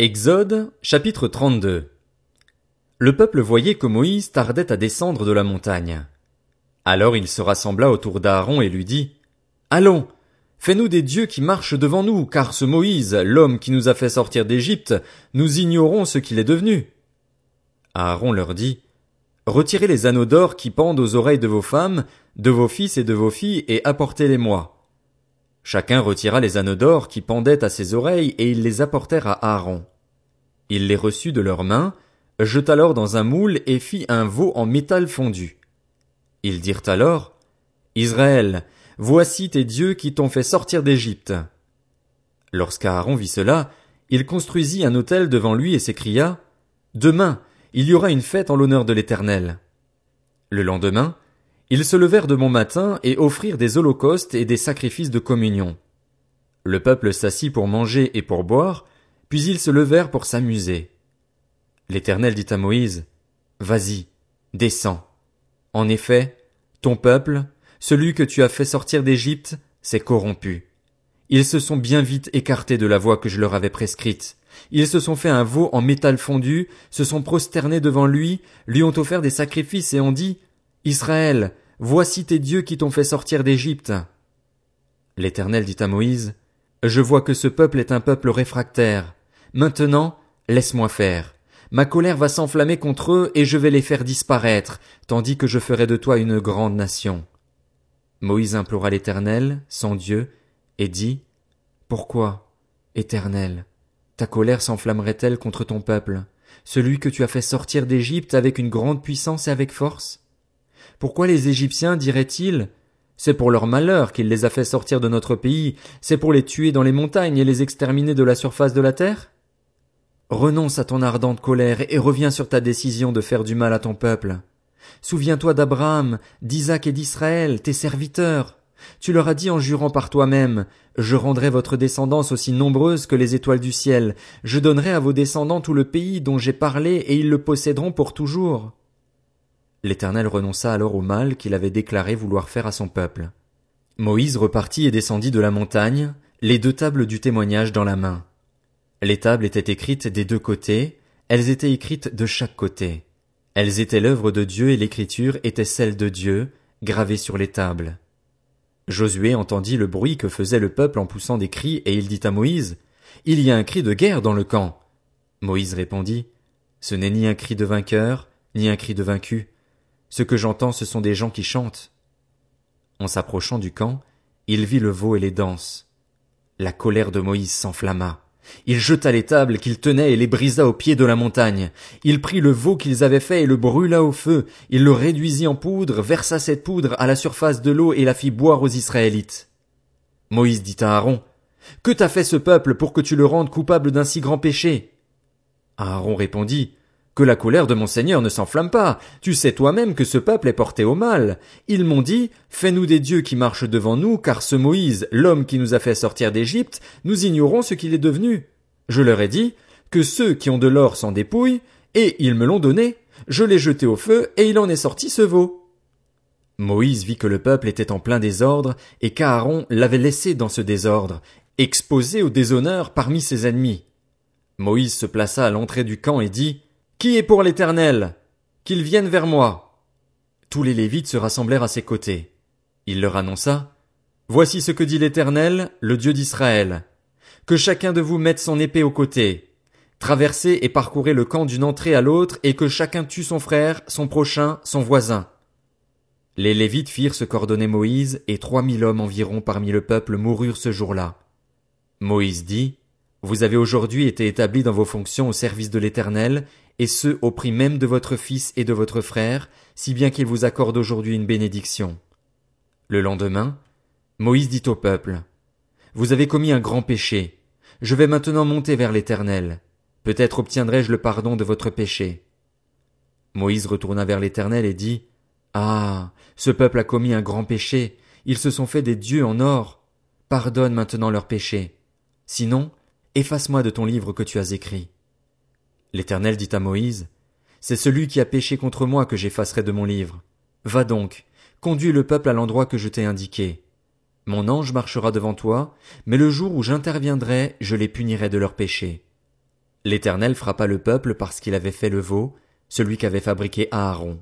Exode, chapitre 32 Le peuple voyait que Moïse tardait à descendre de la montagne. Alors il se rassembla autour d'Aaron et lui dit, Allons, fais-nous des dieux qui marchent devant nous, car ce Moïse, l'homme qui nous a fait sortir d'Égypte, nous ignorons ce qu'il est devenu. Aaron leur dit, Retirez les anneaux d'or qui pendent aux oreilles de vos femmes, de vos fils et de vos filles, et apportez-les-moi. Chacun retira les anneaux d'or qui pendaient à ses oreilles et ils les apportèrent à Aaron. Il les reçut de leurs mains, jeta alors dans un moule et fit un veau en métal fondu. Ils dirent alors, Israël, voici tes dieux qui t'ont fait sortir d'Égypte. Lorsqu'Aaron vit cela, il construisit un autel devant lui et s'écria, Demain, il y aura une fête en l'honneur de l'Éternel. Le lendemain, ils se levèrent de bon matin et offrirent des holocaustes et des sacrifices de communion. Le peuple s'assit pour manger et pour boire, puis ils se levèrent pour s'amuser. L'Éternel dit à Moïse, Vas-y, descends. En effet, ton peuple, celui que tu as fait sortir d'Égypte, s'est corrompu. Ils se sont bien vite écartés de la voie que je leur avais prescrite. Ils se sont fait un veau en métal fondu, se sont prosternés devant lui, lui ont offert des sacrifices et ont dit, Israël, voici tes dieux qui t'ont fait sortir d'Égypte. L'Éternel dit à Moïse, Je vois que ce peuple est un peuple réfractaire. Maintenant, laisse-moi faire. Ma colère va s'enflammer contre eux et je vais les faire disparaître, tandis que je ferai de toi une grande nation. Moïse implora l'Éternel, son Dieu, et dit, Pourquoi, Éternel, ta colère s'enflammerait-elle contre ton peuple, celui que tu as fait sortir d'Égypte avec une grande puissance et avec force? Pourquoi les Égyptiens diraient-ils C'est pour leur malheur qu'il les a fait sortir de notre pays, c'est pour les tuer dans les montagnes et les exterminer de la surface de la terre? Renonce à ton ardente colère et reviens sur ta décision de faire du mal à ton peuple. Souviens-toi d'Abraham, d'Isaac et d'Israël, tes serviteurs. Tu leur as dit en jurant par toi-même, Je rendrai votre descendance aussi nombreuse que les étoiles du ciel, je donnerai à vos descendants tout le pays dont j'ai parlé et ils le posséderont pour toujours. L'Éternel renonça alors au mal qu'il avait déclaré vouloir faire à son peuple. Moïse repartit et descendit de la montagne, les deux tables du témoignage dans la main. Les tables étaient écrites des deux côtés, elles étaient écrites de chaque côté. Elles étaient l'œuvre de Dieu et l'écriture était celle de Dieu, gravée sur les tables. Josué entendit le bruit que faisait le peuple en poussant des cris et il dit à Moïse, Il y a un cri de guerre dans le camp. Moïse répondit, Ce n'est ni un cri de vainqueur, ni un cri de vaincu, ce que j'entends, ce sont des gens qui chantent. En s'approchant du camp, il vit le veau et les danses. La colère de Moïse s'enflamma. Il jeta les tables qu'il tenait et les brisa au pied de la montagne. Il prit le veau qu'ils avaient fait et le brûla au feu. Il le réduisit en poudre, versa cette poudre à la surface de l'eau et la fit boire aux Israélites. Moïse dit à Aaron, Que t'a fait ce peuple pour que tu le rendes coupable d'un si grand péché? Aaron répondit, que la colère de mon Seigneur ne s'enflamme pas. Tu sais toi-même que ce peuple est porté au mal. Ils m'ont dit, fais-nous des dieux qui marchent devant nous, car ce Moïse, l'homme qui nous a fait sortir d'Égypte, nous ignorons ce qu'il est devenu. Je leur ai dit, que ceux qui ont de l'or s'en dépouillent, et ils me l'ont donné. Je l'ai jeté au feu, et il en est sorti ce veau. Moïse vit que le peuple était en plein désordre, et qu'Aaron l'avait laissé dans ce désordre, exposé au déshonneur parmi ses ennemis. Moïse se plaça à l'entrée du camp et dit, qui est pour l'Éternel? Qu'il vienne vers moi? Tous les Lévites se rassemblèrent à ses côtés. Il leur annonça, Voici ce que dit l'Éternel, le Dieu d'Israël. Que chacun de vous mette son épée au côté. Traversez et parcourez le camp d'une entrée à l'autre et que chacun tue son frère, son prochain, son voisin. Les Lévites firent ce qu'ordonnait Moïse et trois mille hommes environ parmi le peuple moururent ce jour-là. Moïse dit, vous avez aujourd'hui été établis dans vos fonctions au service de l'Éternel, et ce au prix même de votre fils et de votre frère, si bien qu'il vous accorde aujourd'hui une bénédiction. Le lendemain, Moïse dit au peuple, Vous avez commis un grand péché. Je vais maintenant monter vers l'Éternel. Peut-être obtiendrai-je le pardon de votre péché. Moïse retourna vers l'Éternel et dit, Ah, ce peuple a commis un grand péché. Ils se sont fait des dieux en or. Pardonne maintenant leur péché. Sinon, Efface-moi de ton livre que tu as écrit. L'Éternel dit à Moïse, C'est celui qui a péché contre moi que j'effacerai de mon livre. Va donc, conduis le peuple à l'endroit que je t'ai indiqué. Mon ange marchera devant toi, mais le jour où j'interviendrai, je les punirai de leur péché. L'Éternel frappa le peuple parce qu'il avait fait le veau, celui qu'avait fabriqué Aaron.